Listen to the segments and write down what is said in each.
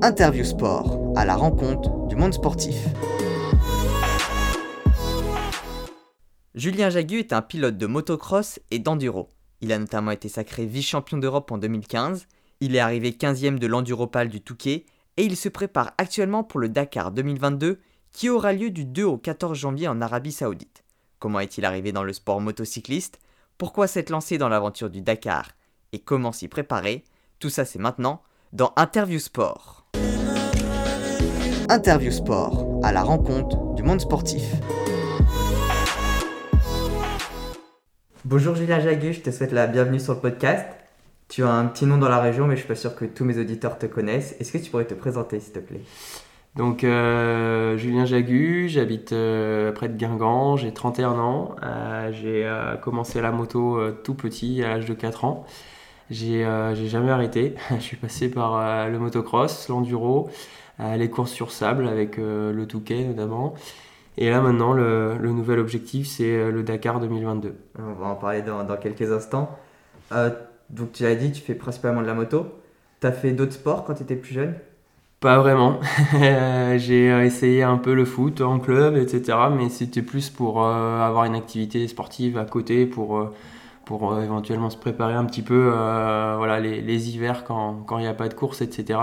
Interview Sport, à la rencontre du monde sportif. Julien Jagu est un pilote de motocross et d'enduro. Il a notamment été sacré vice-champion d'Europe en 2015, il est arrivé 15e de l'Enduropal du Touquet et il se prépare actuellement pour le Dakar 2022 qui aura lieu du 2 au 14 janvier en Arabie Saoudite. Comment est-il arrivé dans le sport motocycliste? Pourquoi s'être lancé dans l'aventure du Dakar? Et comment s'y préparer? Tout ça c'est maintenant dans Interview Sport. Interview Sport, à la rencontre du monde sportif. Bonjour Julien Jagu, je te souhaite la bienvenue sur le podcast. Tu as un petit nom dans la région, mais je suis pas sûr que tous mes auditeurs te connaissent. Est-ce que tu pourrais te présenter, s'il te plaît? Donc, euh, Julien Jagu, j'habite euh, près de Guingamp, j'ai 31 ans. Euh, j'ai commencé la moto tout petit, à l'âge de 4 ans. J'ai jamais arrêté. je suis passé par le motocross, l'enduro, les courses sur sable avec le Touquet notamment. Et là maintenant, le, nouvel objectif, c'est le Dakar 2022. On va en parler dans, dans quelques instants. Donc tu as dit, tu fais principalement de la moto. Tu as fait d'autres sports quand tu étais plus jeune? Pas vraiment. J'ai euh, essayé un peu le foot en club, etc. Mais c'était plus pour euh, avoir une activité sportive à côté, pour euh, pour euh, éventuellement se préparer un petit peu euh, voilà, les, les, hivers quand il n'y a pas de course, etc.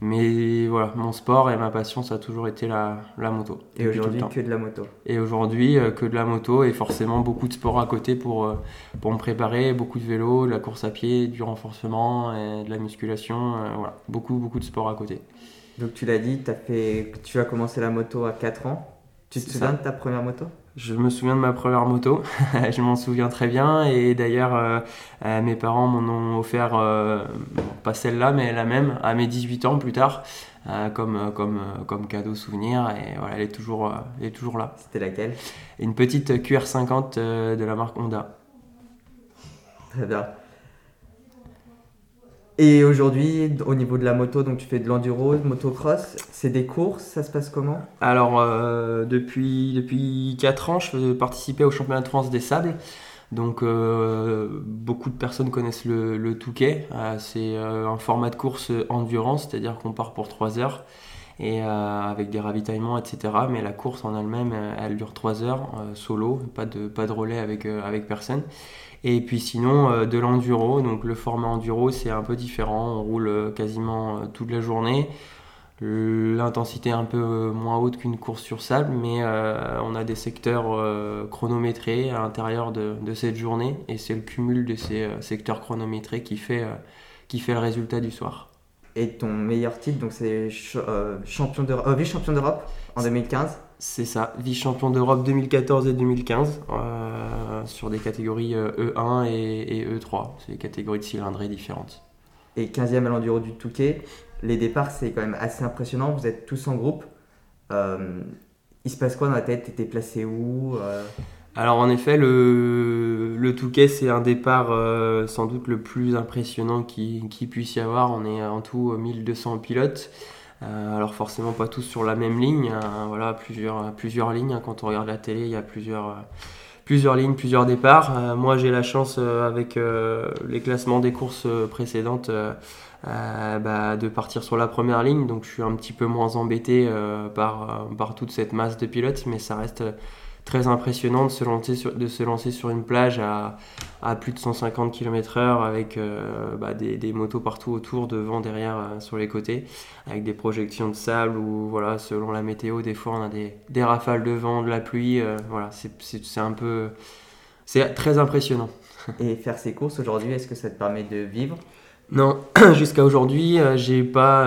Mais voilà, mon sport et ma passion, ça a toujours été la, la moto. Et aujourd'hui, que de la moto Et aujourd'hui, euh, que de la moto et forcément beaucoup de sport à côté pour, pour me préparer, beaucoup de vélo, de la course à pied, du renforcement, et de la musculation, voilà, beaucoup, beaucoup de sport à côté. Donc tu l'as dit, as fait, tu as commencé la moto à 4 ans. Tu te souviens de ta première moto? Je me souviens de ma première moto, je m'en souviens très bien et d'ailleurs euh, euh, mes parents m'en ont offert, euh, pas celle-là mais la même, à mes 18 ans plus tard, comme, comme, comme cadeau souvenir et voilà, elle est toujours, elle est toujours là. C'était laquelle? Une petite QR50 de la marque Honda. Très bien. Et aujourd'hui, au niveau de la moto, donc tu fais de l'enduro, motocross, c'est des courses, ça se passe comment? Alors, euh, depuis, depuis 4 ans, je participer au championnat de France des sables. Donc, euh, beaucoup de personnes connaissent le, le Touquet. Euh, c'est un format de course endurance, c'est-à-dire qu'on part pour 3 heures et avec des ravitaillements, etc. Mais la course en elle-même, elle dure 3 heures, solo, pas de, pas de relais avec, avec personne. Et puis sinon, euh, de l'enduro. Donc le format enduro, c'est un peu différent. On roule euh, quasiment euh, toute la journée. L'intensité est un peu moins haute qu'une course sur sable, mais on a des secteurs chronométrés à l'intérieur de, cette journée. Et c'est le cumul de ces secteurs chronométrés qui fait, qui fait le résultat du soir. Et ton meilleur titre, donc c'est champion vice-champion d'Europe en 2015 c'est ça, vice-champion d'Europe 2014 et 2015 euh, sur des catégories E1 euh, e et, E3. C'est des catégories de cylindrées différentes. Et 15e à l'enduro du Touquet. Les départs, c'est quand même assez impressionnant. Vous êtes tous en groupe. Euh, il se passe quoi dans la tête? T'étais placé où Alors en effet, le, le Touquet, c'est un départ sans doute le plus impressionnant qui, qui puisse y avoir. On est en tout 1200 pilotes. Euh, alors forcément pas tous sur la même ligne, hein, voilà plusieurs, plusieurs lignes. Hein. Quand on regarde la télé, il y a plusieurs, euh, plusieurs lignes, plusieurs départs. Euh, moi j'ai la chance avec les classements des courses précédentes bah, de partir sur la première ligne, donc je suis un petit peu moins embêté par, par toute cette masse de pilotes, mais ça reste très impressionnant de se lancer sur, de se lancer sur une plage à, à plus de 150 km/h avec euh, bah, des, des, motos partout autour, devant, derrière, euh, sur les côtés, avec des projections de sable ou voilà, selon la météo, des fois on a des, des rafales de vent, de la pluie. Euh, voilà, c'est un peu. C'est très impressionnant. Et faire ces courses aujourd'hui, est-ce que ça te permet de vivre? Non, jusqu'à aujourd'hui, euh, j'ai pas,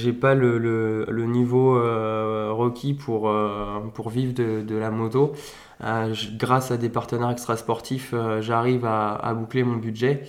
j'ai pas le, le, niveau euh, requis pour, pour vivre de, de la moto. grâce à des partenaires extrasportifs, j'arrive à, boucler mon budget.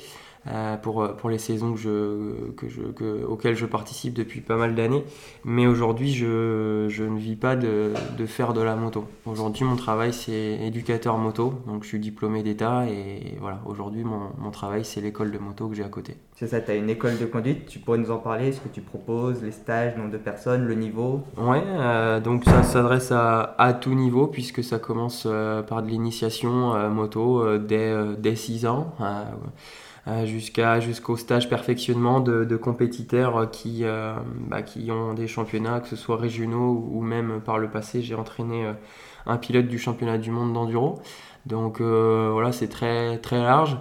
Euh, pour, pour les saisons que je, que je, que, auxquelles je participe depuis pas mal d'années. Mais aujourd'hui, je, je, ne vis pas de, de, faire de la moto. Aujourd'hui, mon travail, c'est éducateur moto. Donc, je suis diplômé d'État et voilà, aujourd'hui, mon, mon travail, c'est l'école de moto que j'ai à côté. C'est ça, tu as une école de conduite. Tu pourrais nous en parler? Ce que tu proposes, les stages, nombre de personnes, le niveau? Ouais, euh, donc ça s'adresse à, à, tout niveau puisque ça commence euh, par de l'initiation moto dès, dès 6 ans. Jusqu'à jusqu'au stage perfectionnement de, compétiteurs qui, bah, qui ont des championnats, que ce soit régionaux ou même par le passé, j'ai entraîné un pilote du championnat du monde d'enduro. Donc voilà, c'est très, très large.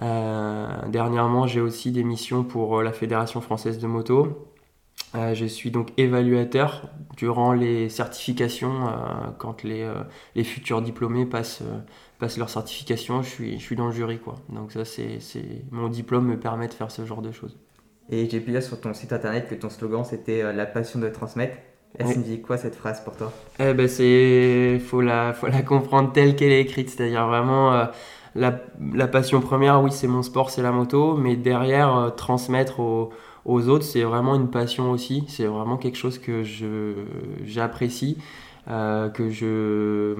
dernièrement, j'ai aussi des missions pour la Fédération française de moto. Je suis donc évaluateur durant les certifications, quand les, les, futurs diplômés passent, passent leur certification, je suis, je suis dans le jury. Quoi. Donc ça, c'est, mon diplôme me permet de faire ce genre de choses. Et j'ai vu là sur ton site internet que ton slogan c'était euh, la passion de transmettre. Elle oui. signifie quoi cette phrase pour toi? Eh ben c'est faut la faut la comprendre telle qu'elle est écrite, c'est-à-dire vraiment euh, la, la, passion première, oui c'est mon sport, c'est la moto, mais derrière euh, transmettre aux, aux autres, c'est vraiment une passion aussi, c'est vraiment quelque chose que j'apprécie. Euh, que je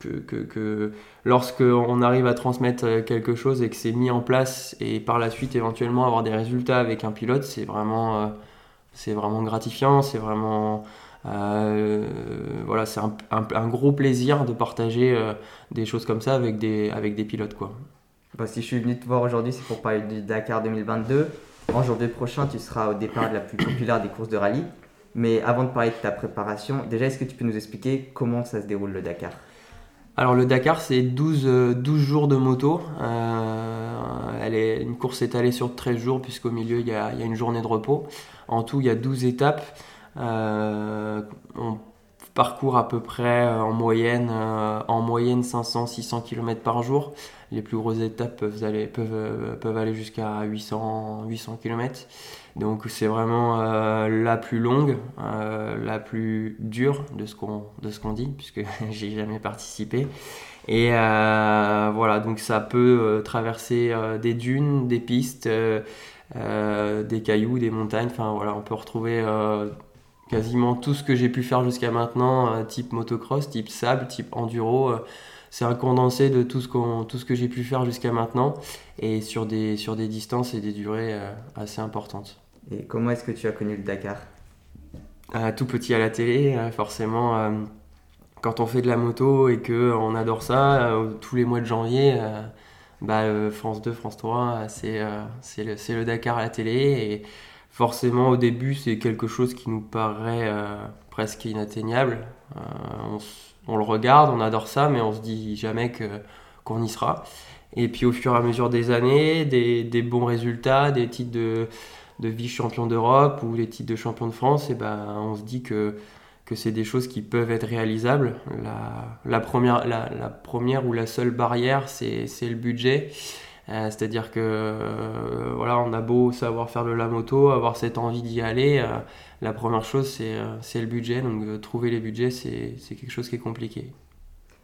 que, que, que lorsqu'on arrive à transmettre quelque chose et que c'est mis en place et par la suite éventuellement avoir des résultats avec un pilote c'est vraiment euh, c'est vraiment gratifiant. C'est vraiment euh, voilà c'est un, un, gros plaisir de partager des choses comme ça avec des avec des pilotes quoi. Bah, si je suis venu te voir aujourd'hui c'est pour parler du Dakar 2022 en janvier prochain tu seras au départ de la plus populaire des courses de rallye mais avant de parler de ta préparation, déjà, est-ce que tu peux nous expliquer comment ça se déroule le Dakar? Alors le Dakar c'est 12, 12, euh, jours de moto. Euh, elle est, une course étalée sur 13 jours puisqu'au milieu il y, a, une journée de repos. En tout il y a 12 étapes. Euh, parcourt à peu près en moyenne, en moyenne 500-600 km par jour. Les plus grosses étapes peuvent aller, peuvent, peuvent aller jusqu'à 800, 800 km. Donc c'est vraiment euh, la plus longue, euh, la plus dure de ce qu'on dit puisque j'ai jamais participé. Et euh, voilà, donc ça peut traverser des dunes, des pistes, des cailloux, des montagnes. Enfin voilà, on peut retrouver quasiment tout ce que j'ai pu faire jusqu'à maintenant, type motocross, type sable, type enduro. c'est un condensé de tout ce, tout ce que j'ai pu faire jusqu'à maintenant et sur des, sur des distances et des durées assez importantes. Et comment est-ce que tu as connu le Dakar? Tout petit à la télé, euh, forcément. Euh, quand on fait de la moto et qu'on adore ça, euh, tous les mois de janvier, bah, France 2, France 3, c'est le, le, Dakar à la télé. Et forcément, au début, c'est quelque chose qui nous paraît presque inatteignable. On, on, le regarde, on adore ça, mais on se dit jamais qu'on y sera. Et puis au fur et à mesure des années, des, des bons résultats, des titres de, vice-champion d'Europe ou les titres de champion de France, et ben, on se dit que, que c'est des choses qui peuvent être réalisables. La, première, la, la première ou la seule barrière, c'est le budget. Euh, c'est-à-dire que euh, voilà, on a beau savoir faire de la moto, avoir cette envie d'y aller, euh, la première chose c'est le budget. Donc trouver les budgets, c'est quelque chose qui est compliqué.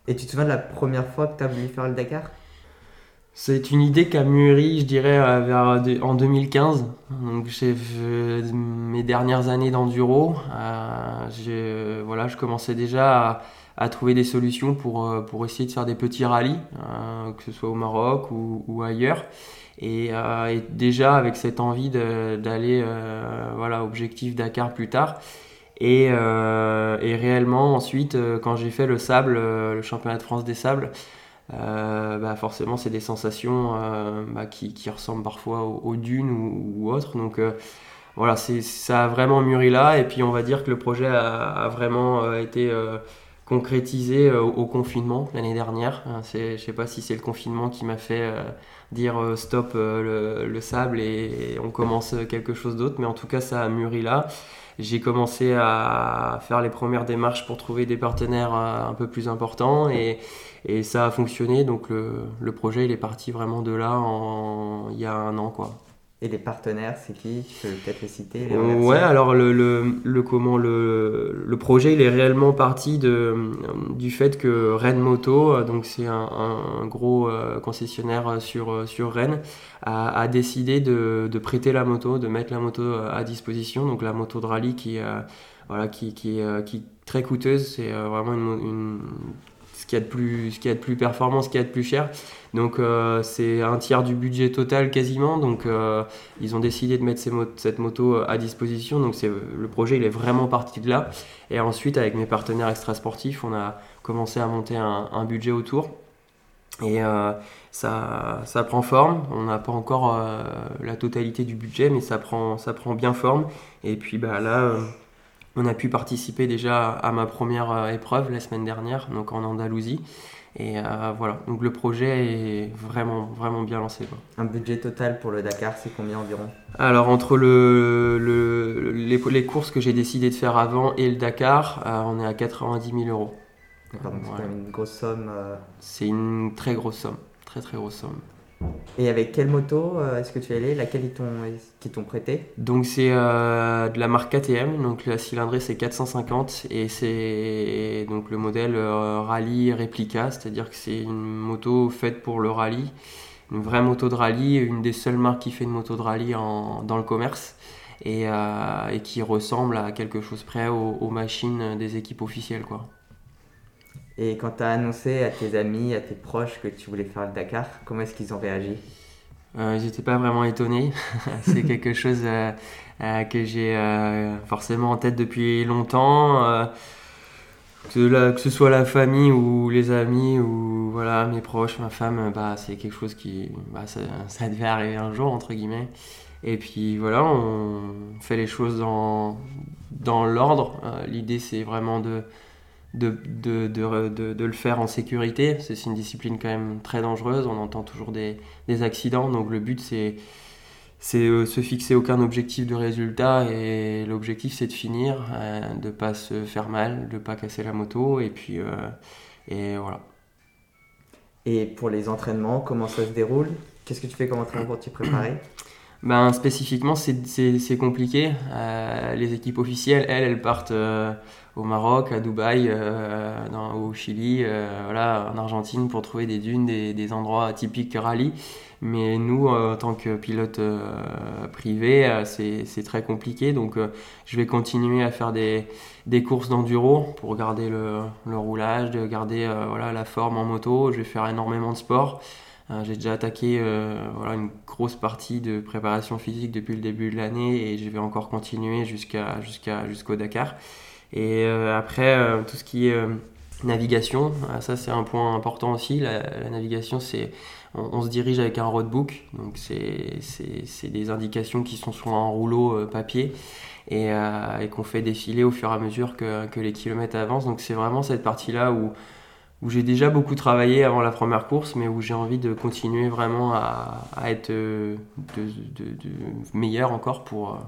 Et tu te souviens de la première fois que tu as voulu faire le Dakar? C'est une idée qui a mûri, je dirais, vers, en 2015. Donc, j'ai mes dernières années d'enduro. Voilà, je commençais déjà à, trouver des solutions pour, euh, pour essayer de faire des petits rallyes, que ce soit au Maroc ou, ailleurs. Et, déjà avec cette envie d'aller, voilà, objectif Dakar plus tard. Et, et réellement, ensuite, quand j'ai fait le sable, le championnat de France des sables, euh, bah forcément c'est des sensations euh, bah, qui, qui, ressemblent parfois aux, dunes ou, autres. Donc euh, voilà, ça a vraiment mûri là. Et puis on va dire que le projet a, vraiment été concrétisé au, confinement l'année dernière. Je ne sais pas si c'est le confinement qui m'a fait dire stop le, le, sable et, on commence quelque chose d'autre. Mais en tout cas ça a mûri là. J'ai commencé à faire les premières démarches pour trouver des partenaires un peu plus importants et, et ça a fonctionné, donc le, le, projet il est parti vraiment de là il y a un an. quoi. Et les partenaires, c'est qui Tu peux peut-être les citer Ouais, alors le, le, le, comment, le, le projet il est réellement parti de, du fait que Rennes Moto, donc c'est un, un, gros euh, concessionnaire sur, sur Rennes, a, a décidé de, de, prêter la moto, de mettre la moto à disposition, donc la moto de rallye qui, euh, voilà, qui, qui, qui est très coûteuse, c'est euh, vraiment une, une ce qui est de plus, ce qui est de plus performant, ce qui est de plus cher. Donc euh, c'est un tiers du budget total quasiment. Donc euh, ils ont décidé de mettre cette moto à disposition. Donc c'est le projet il est vraiment parti de là. Et ensuite avec mes partenaires extra sportifs, on a commencé à monter un, budget autour. Et ça, ça prend forme. On n'a pas encore la totalité du budget, mais ça prend, ça prend bien forme. Et puis bah, là, on a pu participer déjà à ma première épreuve la semaine dernière, donc en Andalousie. Et euh, voilà, donc le projet est vraiment, vraiment bien lancé. Quoi. Un budget total pour le Dakar, c'est combien environ? Alors, entre le, le les, les, courses que j'ai décidé de faire avant et le Dakar, euh, on est à 90 000 euros. D'accord, donc c'est une grosse somme. Euh. C'est une très grosse somme, très très grosse somme. Et avec quelle moto euh, est-ce que tu es allé? Laquelle ils t'ont prêté? Donc c'est euh, de la marque KTM, donc la cylindrée c'est 450 et c'est donc le modèle euh, rallye réplica, c'est-à-dire que c'est une moto faite pour le rallye, une vraie moto de rallye, une des seules marques qui fait une moto de rallye dans le commerce. Et, qui ressemble à quelque chose près aux, aux machines des équipes officielles quoi. Et quand tu as annoncé à tes amis, à tes proches que tu voulais faire le Dakar, comment est-ce qu'ils ont réagi? Euh, Ils n'étaient pas vraiment étonnés. c'est quelque chose euh, euh, que j'ai forcément en tête depuis longtemps. Que, que, ce soit la famille ou les amis ou voilà mes proches, ma femme, bah, c'est quelque chose qui bah, ça, ça, devait arriver un jour entre guillemets. Et puis voilà, on fait les choses dans, dans l'ordre. L'idée c'est vraiment de, de, de, de, de, le faire en sécurité. C'est une discipline quand même très dangereuse, on entend toujours des, des accidents, donc le but c'est c'est euh, se fixer aucun objectif de résultat. Et l'objectif c'est de finir, euh, de pas se faire mal, de pas casser la moto. Et puis euh, et voilà. Et pour les entraînements, comment ça se déroule? Qu'est-ce que tu fais comme entraînement pour t'y préparer? Ben, Spécifiquement, c'est compliqué. les équipes officielles, elles, elles partent au Maroc, à Dubaï, euh, au Chili, euh, voilà, en Argentine pour trouver des dunes, des, endroits typiques rallye. Mais nous, euh, en tant que pilote privé, c'est très compliqué. Donc je vais continuer à faire des, des courses d'enduro pour garder le, le, roulage, de garder voilà, la forme en moto. Je vais faire énormément de sport. J'ai déjà attaqué voilà, une grosse partie de préparation physique depuis le début de l'année et je vais encore continuer jusqu'à jusqu'à jusqu'au Dakar. Et euh, après, euh, tout ce qui est euh, navigation, ça c'est un point important aussi. La, navigation, c'est on, se dirige avec un roadbook, donc c'est des indications qui sont sur un rouleau papier et, et qu'on fait défiler au fur et à mesure que, que les kilomètres avancent. Donc c'est vraiment cette partie-là où, où j'ai déjà beaucoup travaillé avant la première course, mais où j'ai envie de continuer vraiment à, à être de, de, de, meilleur encore pour,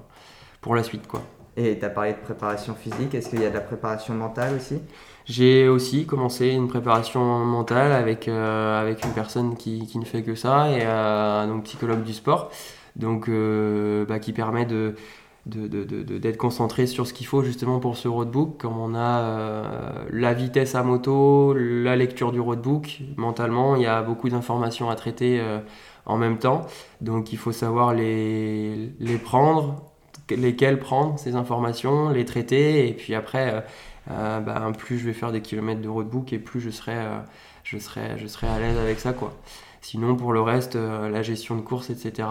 pour la suite. quoi. Et tu as parlé de préparation physique, est-ce qu'il y a de la préparation mentale aussi? J'ai aussi commencé une préparation mentale avec, euh, avec une personne qui, qui, ne fait que ça, et euh, donc psychologue du sport, donc, euh, bah, qui permet de, d'être de, concentré sur ce qu'il faut justement pour ce roadbook, comme on a la vitesse à moto, la lecture du roadbook, mentalement il y a beaucoup d'informations à traiter en même temps, donc il faut savoir les, les prendre, lesquelles prendre ces informations, les traiter, et puis après, euh, euh, bah, plus je vais faire des kilomètres de roadbook et plus je serai, euh, je serai, je serai à l'aise avec ça. Quoi. Sinon, pour le reste, la gestion de course, etc.,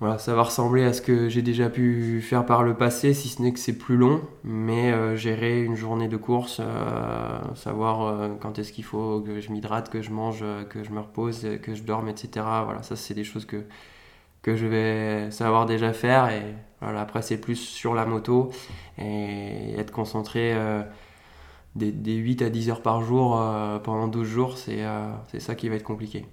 voilà, ça va ressembler à ce que j'ai déjà pu faire par le passé, si ce n'est que c'est plus long, mais gérer une journée de course, savoir quand est-ce qu'il faut que je m'hydrate, que je mange, que je me repose, que je dorme, etc. Voilà, ça c'est des choses que, je vais savoir déjà faire. Et voilà, après, c'est plus sur la moto et être concentré euh, des, 8 à 10 heures par jour euh, pendant 12 jours, euh, c'est ça qui va être compliqué.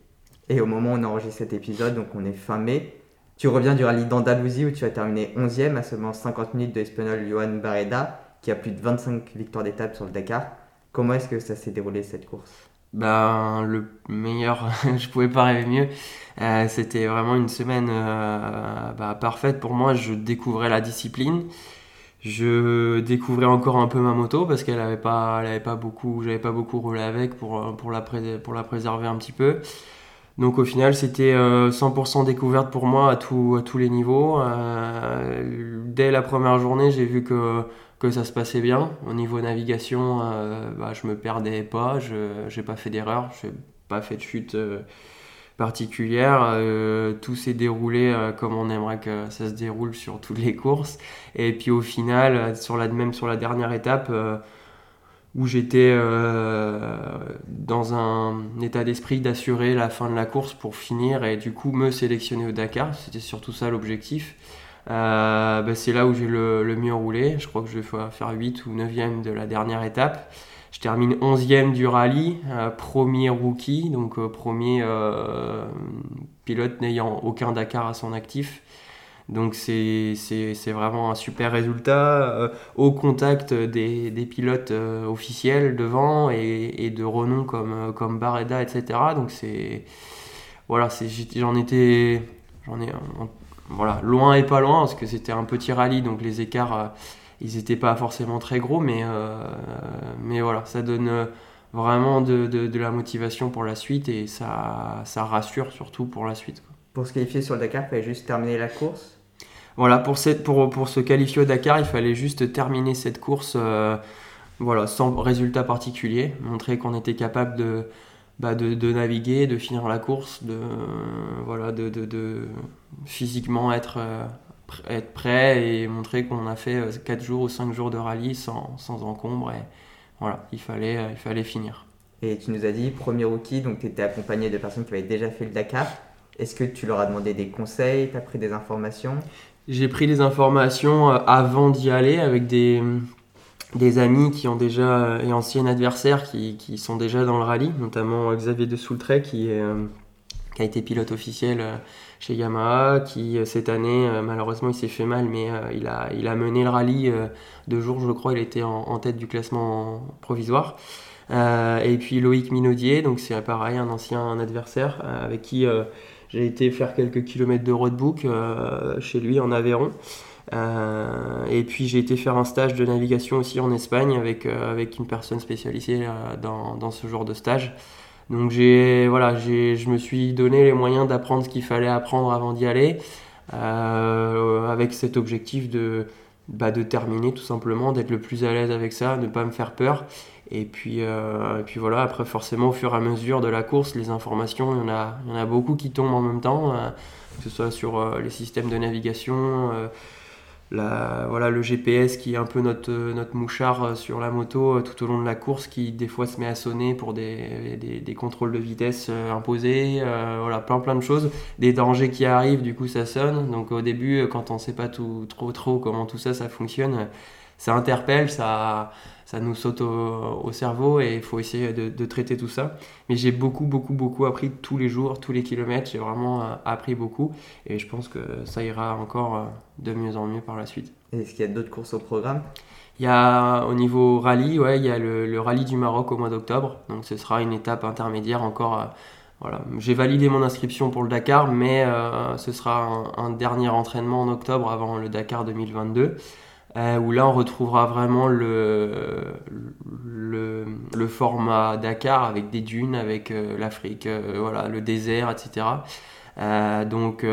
Et au moment où on enregistre cet épisode, donc on est fin mai, tu reviens du rallye d'Andalousie où tu as terminé 11e à seulement 50 minutes de l'espagnol Johan Barreda, qui a plus de 25 victoires d'étape sur le Dakar. Comment est-ce que ça s'est déroulé cette course? Ben, le meilleur, je pouvais pas rêver mieux. Euh, c'était vraiment une semaine euh, bah, parfaite pour moi. Je découvrais la discipline. Je découvrais encore un peu ma moto parce qu'elle avait pas, pas beaucoup, j'avais pas beaucoup roulé avec pour, pour, la pour la préserver un petit peu. Donc au final, c'était 100% euh, découverte pour moi à, tous les niveaux. dès la première journée, j'ai vu que ça se passait bien. Au niveau navigation, euh, bah, je me perdais pas, je n'ai pas fait d'erreur, je n'ai pas fait de chute euh, particulière. Euh, tout s'est déroulé comme on aimerait que ça se déroule sur toutes les courses. Et puis au final, sur la, même sur la dernière étape, où j'étais dans un état d'esprit d'assurer la fin de la course pour finir et du coup me sélectionner au Dakar. C'était surtout ça l'objectif. Bah, c'est là où j'ai le, mieux roulé. Je crois que je vais faire 8 ou 9e de la dernière étape. Je termine 11e du rallye, euh, premier rookie, donc euh, premier euh, pilote n'ayant aucun Dakar à son actif. Donc c'est vraiment un super résultat au contact des, des pilotes officiels devant et, et, de renom comme, comme Barreda, etc. Donc c'est voilà, j'en étais j'en ai voilà loin et pas loin parce que c'était un petit rallye donc les écarts ils n'étaient pas forcément très gros, mais, euh, mais voilà, ça donne euh, vraiment de, de, la motivation pour la suite et ça, ça rassure surtout pour la suite. Pour se qualifier sur le Dakar, il fallait juste terminer la course Voilà, pour, cette, pour, pour se qualifier au Dakar, il fallait juste terminer cette course euh, voilà, sans résultat particulier, montrer qu'on était capable de, bah de, de, naviguer, de finir la course, de, voilà, de, de physiquement être être prêt et montrer qu'on a fait 4 euh, jours ou 5 jours de rallye sans, sans encombre. Et voilà, il fallait, euh, il fallait finir. Et tu nous as dit, premier rookie, donc tu étais accompagné de personnes qui avaient déjà fait le Dakar. Est-ce que tu leur as demandé des conseils? Tu as pris des informations? J'ai pris des informations euh, avant d'y aller avec des, des amis qui ont déjà, et anciens adversaires qui, qui, sont déjà dans le rallye, notamment Xavier de Soultret qui, est, qui a été pilote officiel chez Yamaha, qui euh, cette année, euh, malheureusement, il s'est fait mal, mais euh, il, a, il a mené le rallye deux jours, je crois, il était en, tête du classement provisoire. et puis Loïc Minaudier, donc c'est pareil, un ancien adversaire avec qui j'ai été faire quelques kilomètres de roadbook chez lui en Aveyron. et puis j'ai été faire un stage de navigation aussi en Espagne avec, avec une personne spécialisée dans, dans, ce genre de stage. Donc voilà, je me suis donné les moyens d'apprendre ce qu'il fallait apprendre avant d'y aller, euh, avec cet objectif de, bah, de terminer tout simplement, d'être le plus à l'aise avec ça, ne pas me faire peur. Et puis, euh, et puis voilà, après forcément au fur et à mesure de la course, les informations, il y en a, y en a beaucoup qui tombent en même temps, euh, que ce soit sur les systèmes de navigation la, voilà, le GPS qui est un peu notre, notre mouchard euh, sur la moto euh, tout au long de la course, qui des fois se met à sonner pour des, des, contrôles de vitesse euh, imposés, voilà, plein plein de choses, des dangers qui arrivent, du coup ça sonne. Donc au début, quand on ne sait pas tout, trop trop comment tout ça, ça fonctionne, ça interpelle, ça, ça nous saute au, cerveau et il faut essayer de, traiter tout ça. Mais j'ai beaucoup, beaucoup, beaucoup appris tous les jours, tous les kilomètres. J'ai vraiment euh, appris beaucoup et je pense que ça ira encore euh, de mieux en mieux par la suite. Est-ce qu'il y a d'autres courses au programme? Il y a au niveau rallye, ouais, il y a le, rallye du Maroc au mois d'octobre. Donc ce sera une étape intermédiaire encore. Euh, voilà. J'ai validé mon inscription pour le Dakar, mais ce sera un, dernier entraînement en octobre avant le Dakar 2022. Euh, où là on retrouvera vraiment le, le, format Dakar avec des dunes, avec euh, l'Afrique, euh, voilà, le désert, etc. donc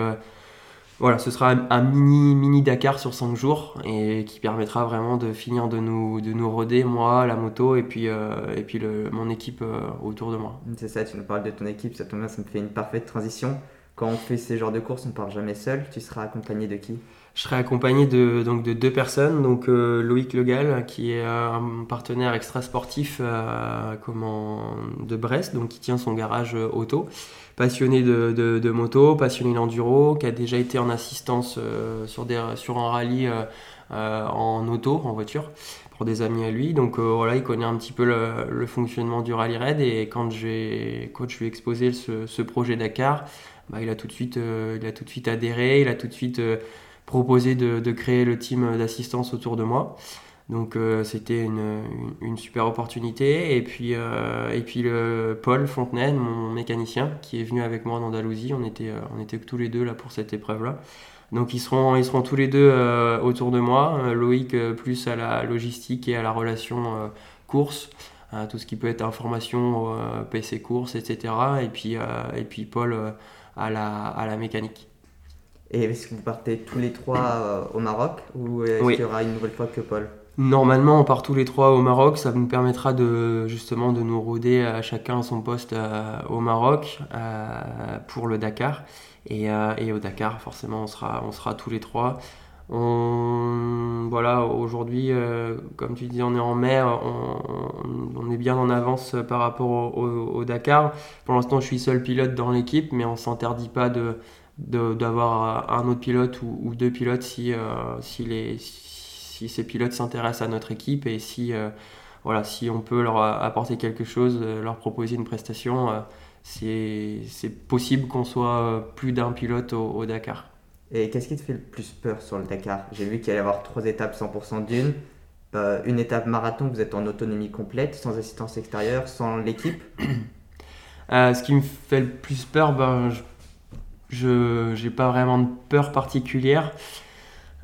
voilà, ce sera un, mini, mini Dakar sur 5 jours et qui permettra vraiment de finir de nous, de nous roder, moi, la moto et puis, et puis mon équipe autour de moi. C'est ça, tu nous parles de ton équipe, ça, ça me fait une parfaite transition. Quand on fait ces genres de courses, on ne part jamais seul. Tu seras accompagné de qui? Je serai accompagné de, donc, de deux personnes. Donc euh, Loïc Legal, qui est un partenaire extra sportif euh, de Brest, donc qui tient son garage euh, auto. Passionné de, de, moto, passionné d'enduro, qui a déjà été en assistance sur, des, sur un rallye en auto, en voiture, pour des amis à lui. Donc voilà, il connaît un petit peu le, fonctionnement du rallye raid. Et quand, quand je lui ai exposé ce, ce projet Dakar, bah, il, a tout de suite, il a tout de suite adhéré, il a tout de suite proposé de, créer le team d'assistance autour de moi. Donc euh, c'était une, super opportunité. Et puis, euh, et puis Paul Fontenay, mon mécanicien, qui est venu avec moi en Andalousie, on était, euh, on était tous les deux là pour cette épreuve-là. Donc ils seront, ils seront tous les deux autour de moi. Loïc plus à la logistique et à la relation course, tout ce qui peut être information, PC course, etc. Et puis, et puis Paul à la, à la mécanique. Et est-ce que vous partez tous les trois euh, au Maroc ou est-ce qu'il y aura une nouvelle fois que Paul? Normalement, on part tous les trois au Maroc. Ça nous permettra de justement de nous rôder à chacun son poste euh, au Maroc euh, pour le Dakar. Et, et, au Dakar, forcément, on sera, on sera tous les trois. On, voilà, aujourd'hui, comme tu dis, on est en mai, on, est bien en avance par rapport au, Dakar. Pour l'instant, je suis seul pilote dans l'équipe, mais on s'interdit pas de d'avoir un autre pilote ou, deux pilotes si, si, les, si ces pilotes s'intéressent à notre équipe et si, voilà, si on peut leur apporter quelque chose, leur proposer une prestation c'est possible qu'on soit plus d'un pilote au, Dakar. Et qu'est-ce qui te fait le plus peur sur le Dakar? J'ai vu qu'il allait y avoir trois étapes 100% d'une. Euh, une étape marathon, vous êtes en autonomie complète, sans assistance extérieure, sans l'équipe. Euh, ce qui me fait le plus peur, ben, je n'ai pas vraiment de peur particulière.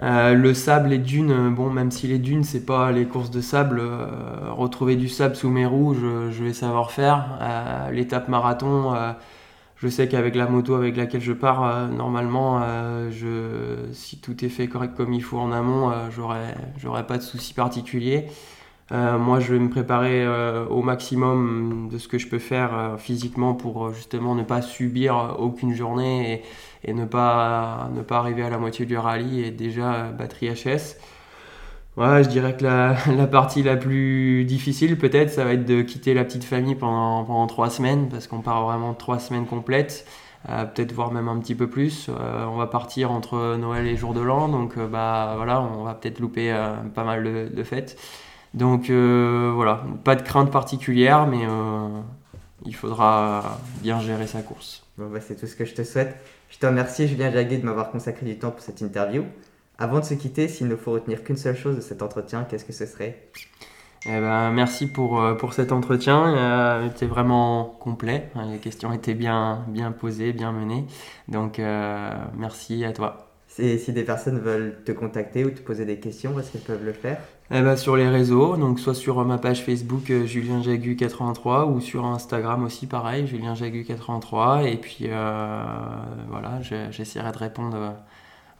Euh, le sable, les dunes, bon, même si les dunes, c'est pas les courses de sable, euh, retrouver du sable sous mes roues, je, vais savoir faire. Euh, l'étape marathon, je sais qu'avec la moto avec laquelle je pars, normalement, je, si tout est fait correct comme il faut en amont, j'aurai pas de soucis particuliers. Moi, je vais me préparer au maximum de ce que je peux faire physiquement pour justement ne pas subir aucune journée et, et ne pas, ne pas arriver à la moitié du rallye et déjà batterie HS. Ouais, je dirais que la, la partie la plus difficile peut-être, ça va être de quitter la petite famille pendant, pendant trois semaines, parce qu'on part vraiment trois semaines complètes, euh, peut-être voir même un petit peu plus. Euh, on va partir entre Noël et jour de l'an, donc euh, bah voilà, on va peut-être louper pas mal de, de fêtes. Donc voilà, pas de crainte particulière, mais il faudra bien gérer sa course. Bon, bah, c'est tout ce que je te souhaite. Je te remercie, Julien Jaguet, de m'avoir consacré du temps pour cette interview. Avant de se quitter, s'il ne faut retenir qu'une seule chose de cet entretien, qu'est-ce que ce serait? Eh ben, merci pour, euh, pour cet entretien. Euh, il était vraiment complet. Les questions étaient bien, bien posées, bien menées. Donc, euh, merci à toi. Et si des personnes veulent te contacter ou te poser des questions, est-ce qu'elles peuvent le faire eh ben, Sur les réseaux, donc soit sur ma page Facebook euh, Julien Jagu83 ou sur Instagram aussi pareil, Julien Jagu83. Et puis euh, voilà, j'essaierai de répondre euh,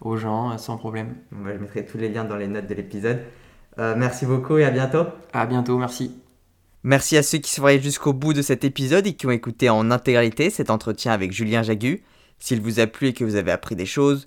aux gens sans problème. je mettrai tous les liens dans les notes de l'épisode. merci beaucoup et à bientôt. À bientôt, merci. Merci à ceux qui sont arrivés jusqu'au bout de cet épisode et qui ont écouté en intégralité cet entretien avec Julien Jagu. S'il vous a plu et que vous avez appris des choses,